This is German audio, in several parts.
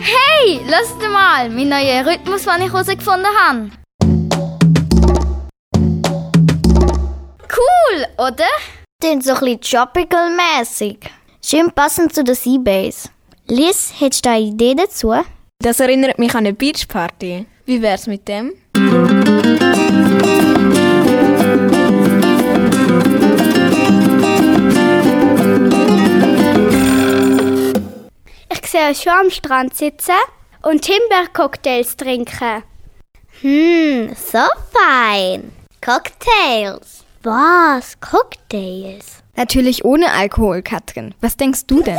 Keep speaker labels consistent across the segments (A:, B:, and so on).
A: Hey, lasst mal, mein neuer Rhythmus, den ich herausgefunden habe. Cool, oder?
B: Klingt so ein bisschen tropical-mäßig. Schön passend zu der Seabase. Liz, hättest du eine Idee dazu?
C: Das erinnert mich an eine Beachparty. Wie wär's mit dem?
D: Ich sehe euch schon am Strand sitzen und Himbeercocktails trinken.
B: Hm, so fein. Cocktails. Was? Cocktails?
E: Natürlich ohne Alkohol, Katrin. Was denkst du denn?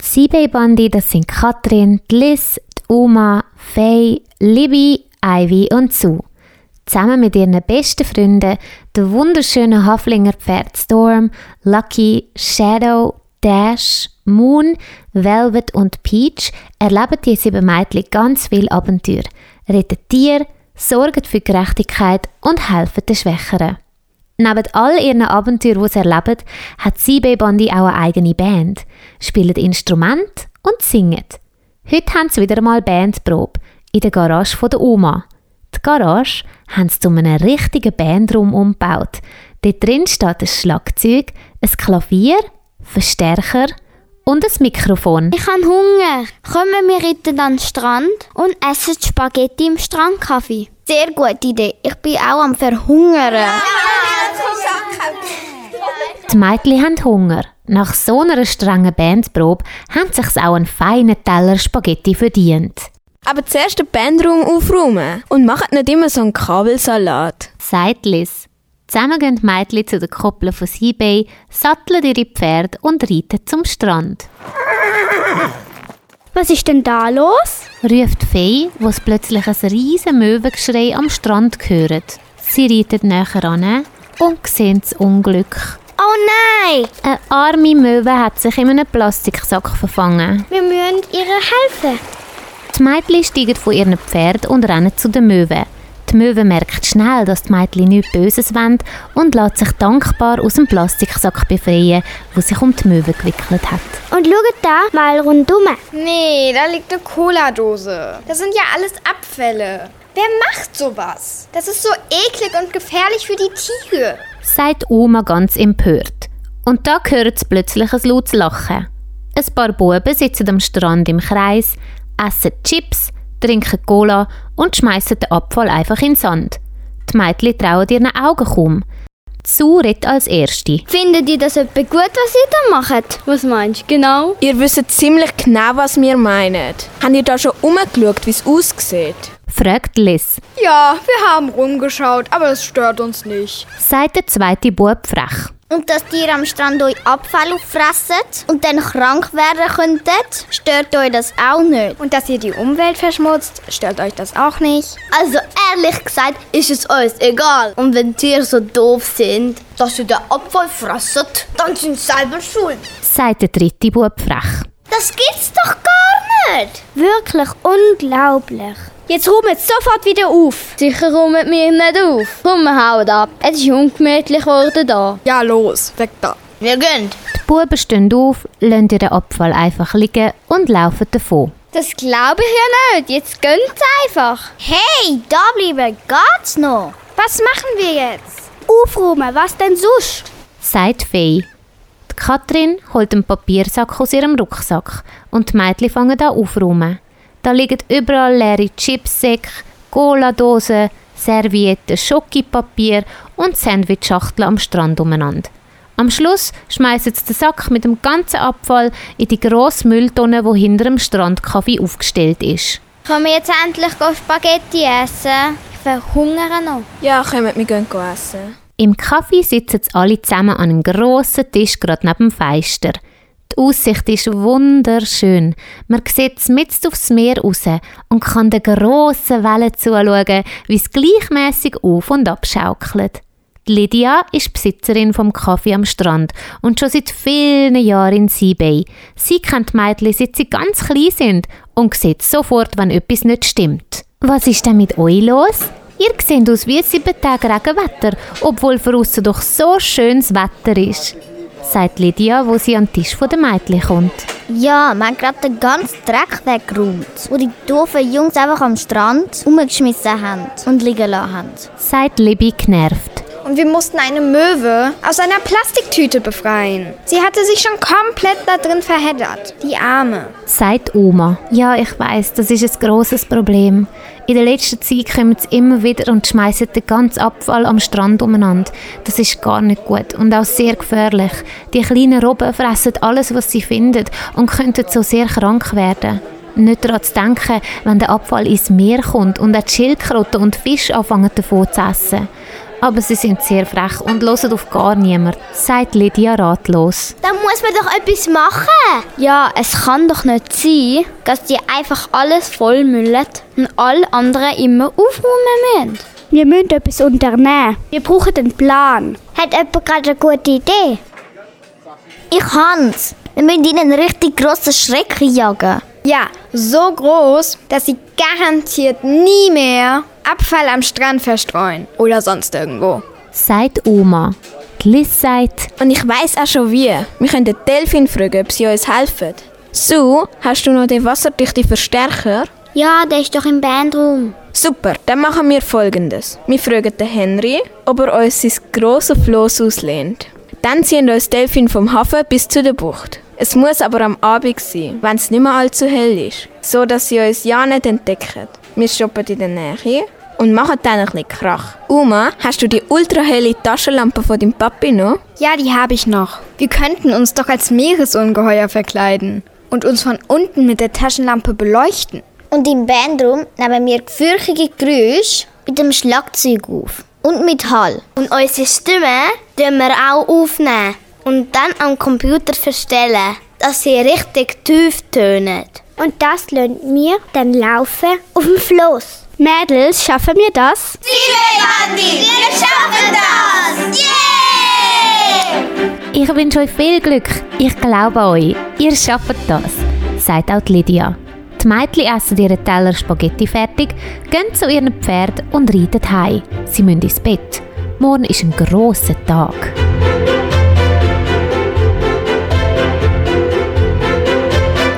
F: Die Seabay-Bande, das sind Katrin, Liz, Oma, Faye, Libby, Ivy und Sue. Zusammen mit ihren besten Freunden, den wunderschönen Haflinger Pferd Storm, Lucky, Shadow, Dash, Moon, Velvet und Peach, erleben die sieben Mädchen ganz viel Abenteuer, retten Tiere, sorgen für Gerechtigkeit und helfen den Schwächeren. Neben all ihren Abenteuern, die sie erleben, hat CB Bandi auch eine eigene Band, spielen Instrument und singen. Heute haben sie wieder einmal Bandprobe in der Garage der Oma. Die Garage haben sie zu einem richtigen Bandraum umgebaut. Dort drin steht ein Schlagzeug, ein Klavier, Verstärker und ein Mikrofon.
D: Ich habe Hunger. Kommen wir reiten an den Strand und essen Spaghetti im Strandkaffee.
B: Sehr gute Idee. Ich bin auch am Verhungern.
F: Die Mädchen haben Hunger. Nach so einer strengen Bandprobe haben sich auch einen feinen Teller Spaghetti verdient.
C: Aber zuerst den Bandraum aufräumen und macht nicht immer so einen Kabelsalat.
F: Sagt Liz. Zusammen gehen die Mädchen zu den Koppeln von Seabay, satteln ihre Pferde und reiten zum Strand.
D: Was ist denn da los?
F: Ruft Fee, wo es plötzlich ein riesen Möwengeschrei am Strand hört. Sie reitet näher an und sehen das Unglück.
B: Oh nein!
F: Eine arme Möwe hat sich in einem Plastiksack verfangen.
D: Wir müssen ihr helfen.
F: Die Mädchen steigen von ihren Pferden und rennen zu den Möwen. Die Möwe merkt schnell, dass die Mädchen nichts Böses wollen und lässt sich dankbar aus dem Plastiksack befreien, wo sich um die Möwe gewickelt hat.
D: Und schaut da mal rundum.
E: Nee, da liegt eine Cola-Dose. Das sind ja alles Abfälle. Wer macht sowas? Das ist so eklig und gefährlich für die Tiere.
F: Sagt Oma ganz empört. Und da hört sie plötzlich ein lautes Lachen. Ein paar Buben sitzen am Strand im Kreis, essen Chips, trinken Cola und schmeißen den Abfall einfach in den Sand. Die Mädchen trauen ihren Augen kaum. Sue redet als Erste.
D: Findet ihr das etwa gut, was ihr da macht? Was meinst du genau?
C: Ihr wisst ziemlich genau, was wir meinen. Habt ihr da schon umgeschaut, wie es aussieht?
F: Fragt Liz.
E: Ja, wir haben rumgeschaut, aber es stört uns nicht.
F: Sagt der zweite Bub frech.
B: Und dass ihr am Strand euch Abfall auffressen und dann krank werden könntet, stört euch das auch nicht.
E: Und dass ihr die Umwelt verschmutzt, stört euch das auch nicht?
B: Also ehrlich gesagt ist es uns egal. Und wenn Tiere so doof sind, dass sie den Abfall fressen, dann sind sie selber schuld.
F: Sagt der dritte Bub frech.
B: Das gibt's doch gar nicht.
D: Wirklich unglaublich. Jetzt räumt sofort wieder auf.
A: Sicher räumen wir nicht auf. Komm, wir hauen ab. Es ist ungemütlich geworden da.
E: Ja, los, weg da.
B: Wir gehen.
F: Die Buben stehen auf, lassen ihren Abfall einfach liegen und laufen davon.
A: Das glaube ich ja nicht. Jetzt gönnt's einfach.
B: Hey, da bleiben geht's noch.
D: Was machen wir jetzt? Aufräumen, was denn sonst?
F: Sagt Fee. Die Katrin holt einen Papiersack aus ihrem Rucksack und die Mädchen fangen an aufräumen. Da liegen überall leere Chipsäcke, Cola-Dosen, Servietten, Schokipapier und Sandwichschachteln am Strand umeinander. Am Schluss schmeißen sie den Sack mit dem ganzen Abfall in die grosse Mülltonne, die hinter dem Strandkaffee aufgestellt ist.
D: Können wir jetzt endlich Spaghetti essen? Ich verhungere noch.
C: Ja, kommt, wir gehen essen.
F: Im Kaffee sitzen alle zusammen an einem grossen Tisch gerade neben dem Fenster. Die Aussicht ist wunderschön. Man sieht mitten aufs Meer raus und kann den grossen Wellen zuschauen, wie es gleichmäßig auf und ab schaukelt. Die Lydia ist Besitzerin vom Kaffee am Strand und schon seit vielen Jahren in Seabay. Sie kennt Mädchen, seit sie ganz klein sind und sieht sofort, wenn etwas nicht stimmt. Was ist denn mit euch los? Ihr seht aus wie sieben Tage Regenwetter, obwohl für draussen doch so schönes Wetter ist. sagt Lydia, wo sie an den Tisch der Mädchen kommt.
D: Ja, wir haben gerade den ganzen Dreck weggeräumt, wo die doofen Jungs einfach am Strand umgeschmissen haben und liegen lassen haben.
F: Sagt Libby genervt.
E: Und wir mussten eine Möwe aus einer Plastiktüte befreien. Sie hatte sich schon komplett da drin verheddert. Die Arme.
F: Sagt Oma. Ja, ich weiß, das ist ein grosses Problem. In der letzten Zeit kommen sie immer wieder und schmeißen den ganzen Abfall am Strand umeinander. Das ist gar nicht gut und auch sehr gefährlich. Die kleinen Robben fressen alles, was sie finden und könnten so sehr krank werden. Nicht daran zu denken, wenn der Abfall ins Meer kommt und auch die Schildkröten und Fische anfangen davon zu essen. Aber sie sind sehr frech und hören auf gar niemand, sagt Lydia ratlos.
B: Muss man doch etwas machen.
A: Ja, es kann doch nicht sein, dass die einfach alles vollmüllen und alle anderen immer aufräumen müssen.
G: Wir müssen etwas unternehmen. Wir brauchen einen Plan.
D: Hat jemand gerade eine gute Idee? Ich hans. Wir müssen ihnen einen richtig grossen Schreck jagen.
E: Ja, so groß, dass sie garantiert nie mehr Abfall am Strand verstreuen oder sonst irgendwo.
F: Sagt Oma. Liz sagt,
C: Und ich weiß auch schon wie. Wir können den Delfin fragen, ob sie uns helfen. Sue, hast du noch den wasserdichten Verstärker?
D: Ja, der ist doch im Bandraum.
C: Super, dann machen wir folgendes. Wir fragen den Henry, ob er uns sein grosses Floß auslehnt. Dann ziehen wir uns Delfin vom Hafen bis zu der Bucht. Es muss aber am Abend sein, wenn es nicht mehr allzu hell ist, so dass sie uns ja nicht entdecken. Wir shoppen in der Nähe und machen dann ein bisschen Krach. Uma, hast du die ultrahelle Taschenlampe von deinem Papi noch?
E: Ja, die habe ich noch. Wir könnten uns doch als Meeresungeheuer verkleiden und uns von unten mit der Taschenlampe beleuchten.
D: Und im Bandraum nehmen wir gefürchtige Geräusche mit dem Schlagzeug auf. Und mit Hall.
B: Und unsere Stimme tun wir auch aufnehmen und dann am Computer verstellen, dass sie richtig tief tönen.
G: Und das lassen wir dann laufen auf dem Floß. Mädels, schaffen wir das?
F: ich wünsche euch viel Glück. Ich glaube an euch. Ihr schafft das, sagt auch Lydia. Die Mädchen essen ihren Teller Spaghetti fertig, gehen zu ihren Pferd und reiten heim. Sie müssen ins Bett. Morgen ist ein grosser Tag.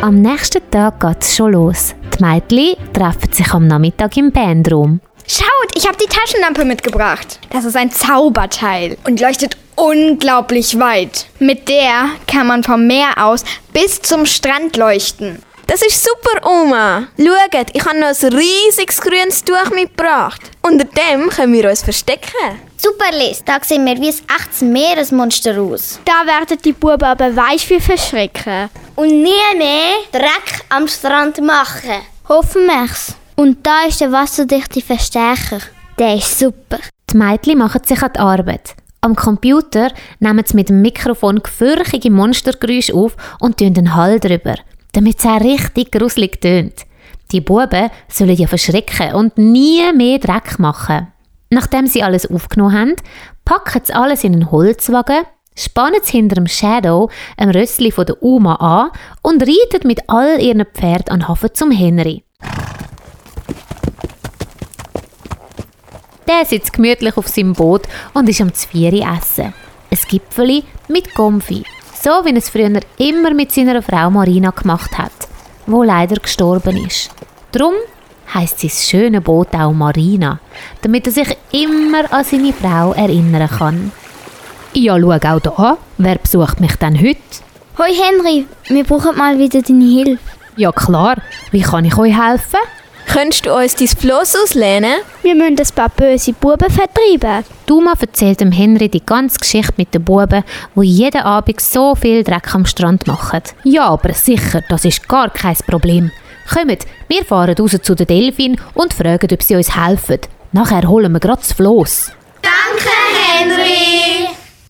F: Am nächsten Tag geht es schon los. Die Mädchen treffen sich am Nachmittag im Bandraum.
E: Schaut, ich habe die Taschenlampe mitgebracht. Das ist ein Zauberteil und leuchtet unglaublich weit. Mit der kann man vom Meer aus bis zum Strand leuchten.
C: Das ist super, Oma. Schaut, ich habe noch ein riesiges grünes Tuch mitgebracht. Unter dem können wir uns verstecken.
D: Super, Liz. Da sehen wir wie ein echtes Meeresmonster aus.
G: Da werden die Buben aber weich wie verschrecken.
B: Und nie mehr Dreck am Strand machen.
A: Hoffen wir's. Und da ist der wasserdichte Verstärker. Der ist super.
F: Die Mädchen machen sich an die Arbeit. Am Computer nehmen sie mit dem Mikrofon gefürchtige Monstergeräusche auf und tun den Hall drüber, damit es auch richtig gruselig tönt. Die Buben sollen ja verschrecken und nie mehr Dreck machen. Nachdem sie alles aufgenommen haben, packen sie alles in einen Holzwagen, spannen sie hinter dem Shadow, einem Rössli von der Oma, an und reiten mit all ihren Pferden an Hafen zum Henry. Der sitzt gemütlich auf seinem Boot und ist am Zvieri essen. Ein Gipfeli mit Gomfi. So wie er es früher immer mit seiner Frau Marina gemacht hat, wo leider gestorben ist. Drum heißt sein schöne Boot auch Marina, damit er sich immer an seine Frau erinnern kann. Ja, schau auch da. Wer besucht mich denn heute?
A: Hoi Henry, wir brauchen mal wieder deine Hilfe.
F: Ja klar, wie kann ich euch helfen?
C: Könntest du uns dein Floss auslehnen?
G: Wir müssen ein paar böse Buben vertreiben.
F: Duma erzählt dem Henry die ganze Geschichte mit den Buben, wo jeden Abend so viel Dreck am Strand machen. Ja, aber sicher, das ist gar kein Problem. Kommt, wir fahren raus zu den Delfin und fragen, ob sie uns helfen. Nachher holen wir grad das Floss.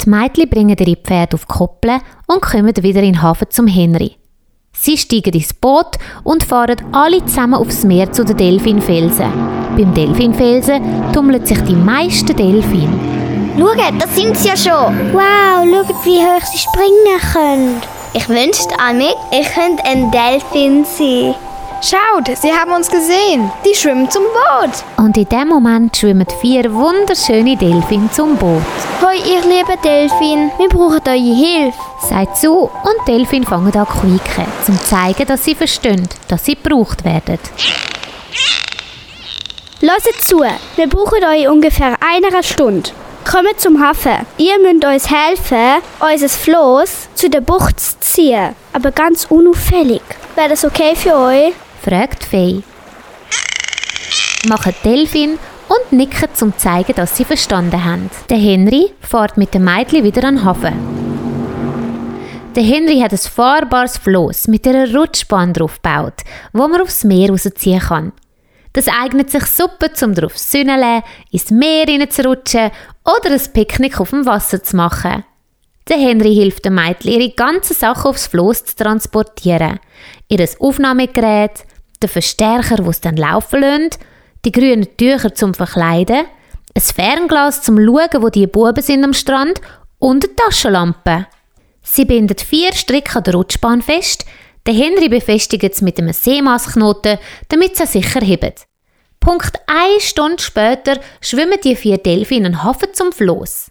F: Die Mädchen bringen ihre Pferde auf die Koppel und kommen wieder in den Hafen zum Henry. Sie steigen ins Boot und fahren alle zusammen aufs Meer zu den Delfinfelsen. Beim Delfinfelsen tummeln sich die meisten Delfine.
B: Schaut, da sind sie ja schon.
G: Wow, schaut, wie hoch sie springen können.
B: Ich wünschte, Annik, ich könnte ein Delfin sein.
E: Schaut, sie haben uns gesehen. Die schwimmen zum Boot.
F: Und in dem Moment schwimmen vier wunderschöne Delfine zum Boot.
G: Hoi, ihr lieben Delfin, wir brauchen eure Hilfe.
F: Sagt zu und Delfin fangen an zu quieken, um zu zeigen, dass sie verstehen, dass sie gebraucht werden.
G: Hört zu, wir brauchen euch ungefähr einer Stunde. Kommt zum Hafen. Ihr müsst uns helfen, unser Floß zu der Bucht zu ziehen. Aber ganz unauffällig. Wäre das okay für euch?
F: Fragt Fee. Machen Delfin und nicken, um zu zeigen, dass sie verstanden haben. Der Henry fährt mit dem Mädchen wieder an den Hafen. Der Henry hat ein fahrbares Floß mit einer Rutschbahn drauf gebaut, wo man aufs Meer rausziehen kann. Das eignet sich super, um drauf zu sünneln, ins Meer rutschen oder ein Picknick auf dem Wasser zu machen. Der Henry hilft dem Mädchen, ihre ganzen Sachen aufs Floß zu transportieren. Ihr Aufnahmegerät, den Verstärker, wo es dann laufen lässt, die grünen Tücher zum Verkleiden, ein Fernglas zum Schauen, wo die Buben sind am Strand und eine Taschenlampe. Sie bindet vier Stricke an der Rutschbahn fest, der Henry befestigt es mit einem Seemaßknoten, damit sie sicher hebt. Punkt eine Stunde später schwimmen die vier Delfine in den Hafen zum Floß.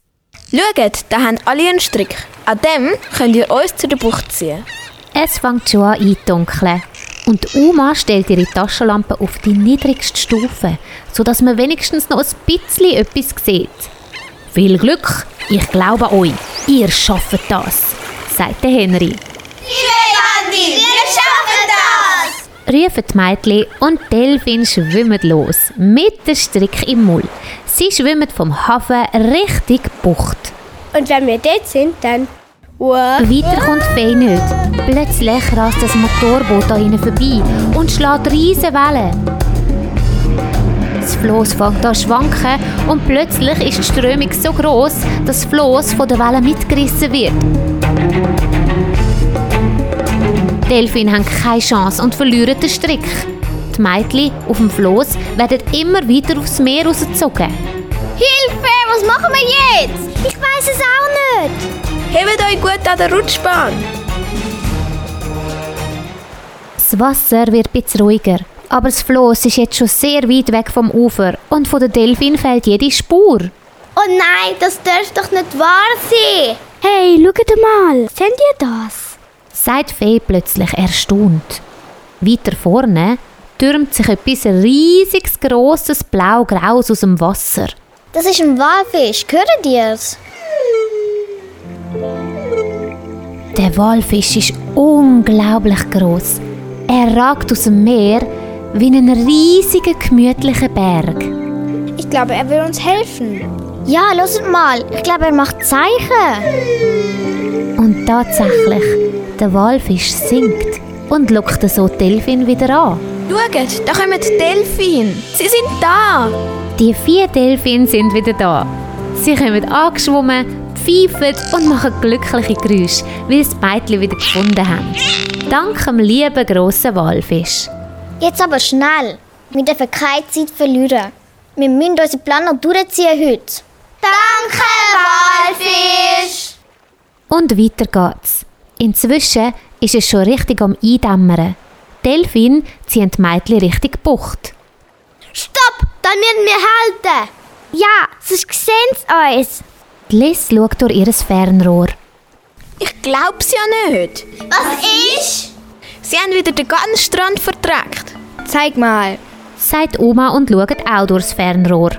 C: Schaut, da haben alle einen Strick. An dem könnt ihr uns zu der Bucht ziehen.
F: Es fängt schon an einzudunkeln. Und Uma stellt ihre Taschenlampe auf die niedrigste Stufe, sodass man wenigstens noch ein bisschen etwas sieht. Viel Glück, ich glaube euch, ihr schafft das, sagt der Henry.
B: Andi, wir schaffen das!
F: rufen die Mädchen und Delfin schwimmen los, mit dem Strick im Mund. Sie schwimmen vom Hafen Richtung Bucht.
G: Und wenn wir dort sind, dann...
F: Weiter kommt Fee nicht. Plötzlich rast das Motorboot an ihnen vorbei und schlägt riesige Wellen. Das Floß fängt an zu schwanken und plötzlich ist die Strömung so groß, dass das Floß von der Welle mitgerissen wird. Die Delfine haben keine Chance und verlieren den Strick. Die Mädchen auf dem Floß werden immer weiter aufs Meer rausgezogen.
B: Hilfe, was machen wir jetzt?
G: Ich weiß es auch nicht.
C: Hebt euch gut an der Rutschbahn.
F: Das Wasser wird ein bisschen ruhiger, aber das Floß ist jetzt schon sehr weit weg vom Ufer und von der Delfin fehlt jede Spur.
B: Oh nein, das darf doch nicht wahr sein.
G: Hey, schaut mal. Seht ihr das?
F: sagt Fee plötzlich erstaunt. Weiter vorne türmt sich etwas riesiges, grosses Blau-Graus aus dem Wasser.
D: Das ist ein Walfisch, hört ihr's?
F: Der Walfisch ist unglaublich groß. Er ragt aus dem Meer wie ein riesiger, gemütlicher Berg.
E: Ich glaube, er will uns helfen.
D: Ja, hört mal. Ich glaube, er macht Zeichen.
F: Und tatsächlich, der Walfisch singt und lockt so die Delfin wieder an.
C: Schaut, da kommen die Delfine. Sie sind da.
F: Die vier Delfine sind wieder da. Sie kommen angeschwommen, pfeifen und machen glückliche Geräusche, weil sie das Mädchen wieder gefunden haben. Dank dem lieben grossen Walfisch.
D: Jetzt aber schnell. Wir dürfen keine Zeit verlieren. Wir müssen unseren Plan noch durchziehen heute.
B: Danke, Walfisch!
F: Und weiter geht's. Inzwischen ist es schon richtig am Eindämmern. Delfin ziehen die Mädchen Richtung Bucht.
B: Stopp, dann müssen wir halten.
G: Ja, sonst sehen sie uns.
F: Die Liz schaut durch ihr Fernrohr.
C: Ich glaub's ja nicht.
B: Was ist?
C: Sie haben wieder den ganzen Strand verdreckt.
E: Zeig mal.
F: sagt Oma und schaut auch durchs Fernrohr.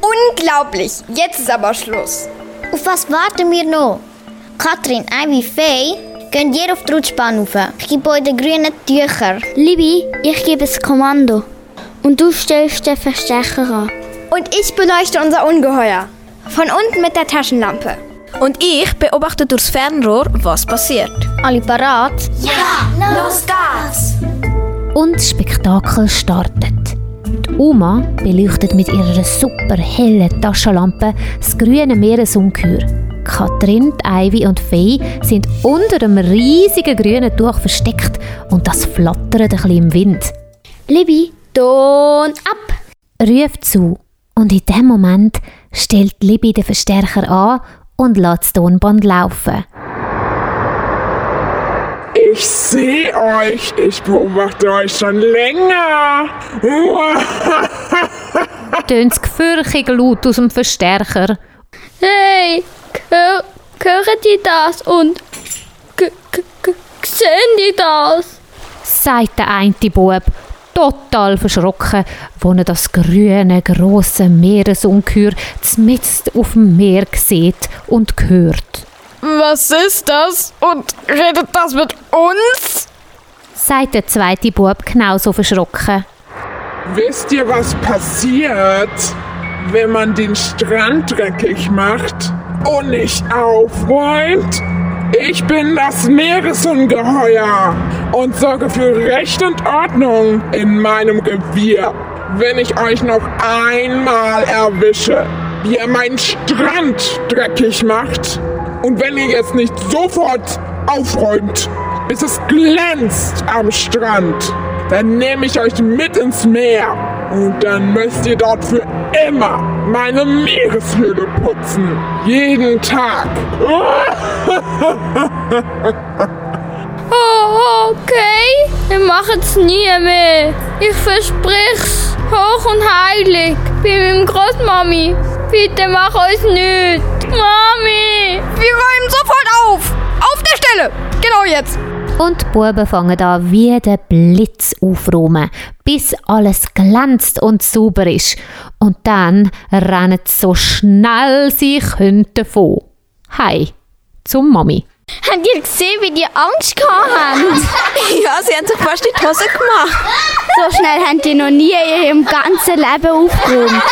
E: Unglaublich. Jetzt ist aber Schluss.
D: Auf was warten wir noch? Katrin, Ivy, Faye, gehen ihr auf die Rutschbahn rauf. Ich gebe euch die grünen Tücher.
G: Libby, ich gebe das Kommando. Und du stellst den Verstärker an.
E: Und ich beleuchte unser Ungeheuer. Von unten mit der Taschenlampe.
C: Und ich beobachte durchs Fernrohr, was passiert.
D: Alle parat?
B: Los geht's!
F: Und das Spektakel startet. Die Oma beleuchtet mit ihrer super hellen Taschenlampe das grüne Meeresungeheuer. Katrin, Ivy und Fee sind unter einem riesigen grünen Tuch versteckt und das flattert ein bisschen im Wind.
G: Libby, Ton ab!
F: Ruft zu und in dem Moment stellt Libby den Verstärker an und lässt das Tonband laufen.
H: Ich sehe euch. Ich beobachte euch schon länger.
F: Tönt's gefürchig laut aus dem Verstärker.
G: Hey, hör, hören die das und sehen die das?
F: sagt der eine Bub, total verschrocken, wo er das grüne, grosse Meeresungeheuer mitten auf dem Meer sieht und hört.
E: Was ist das? Und redet das mit uns?
F: sagt der zweite Bub genauso verschrocken.
H: Wisst ihr, was passiert, wenn man den Strand dreckig macht und nicht aufräumt? Ich bin das Meeresungeheuer und sorge für Recht und Ordnung in meinem Revier. Wenn ich euch noch einmal erwische, wie ihr meinen Strand dreckig macht und wenn ihr jetzt nicht sofort aufräumt, bis es glänzt am Strand, dann nehme ich euch mit ins Meer und dann müsst ihr dort für immer meine Meereshöhle putzen. Jeden Tag.
G: Oh, okay. Wir machen's nie mehr. Ich versprich's. Hoch und heilig. Bei meinem Großmami. Bitte mach uns nichts. Mami.
E: Wir räumen sofort auf! Auf der Stelle! Genau jetzt!
F: Und die Buben fangen an wie der Blitz aufräumen, bis alles glänzt und sauber ist. Und dann rennen sie so schnell sie können davon. Hi, zum Mami.
G: Habt ihr gesehen, wie die Angst gehabt haben?
C: Ja, sie haben sich fast in die Hose gemacht.
G: So schnell haben die noch nie in ihrem ganzen Leben aufgeräumt.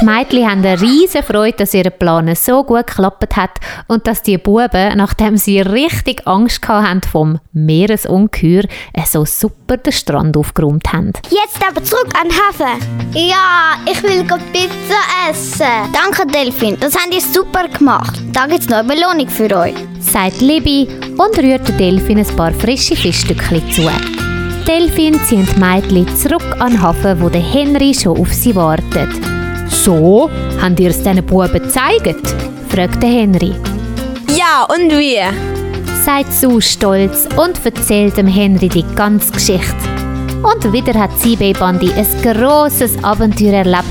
F: Die Mädchen haben eine riesige Freude, dass ihr Plan so gut geklappt hat und dass die Buben, nachdem sie richtig Angst gehabt haben vom Meeresungeheuer, äh, so super den Strand aufgeräumt haben.
D: Jetzt aber zurück an den Hafen.
B: Ja, ich will Pizza essen.
D: Danke, Delfin. Das habt ihr super gemacht. Da gibt's noch eine Belohnung für euch.
F: sagt Libby und rührt der Delfin ein paar frische Fischstückchen zu. Delfin zieht die Mädchen zurück an den Hafen, wo der Henry schon auf sie wartet. So, habt ihr es diesen Buben gezeigt? fragt der Henry.
C: Ja, und wie?
F: sagt Sue stolz und erzählt dem Henry die ganze Geschichte. Und wieder hat CB Bandi ein grosses Abenteuer erlebt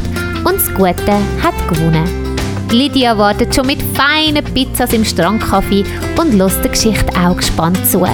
F: und das Gute hat gewonnen. Lydia wartet schon mit feinen Pizzas im Strandkaffee und lässt der Geschichte auch gespannt zu.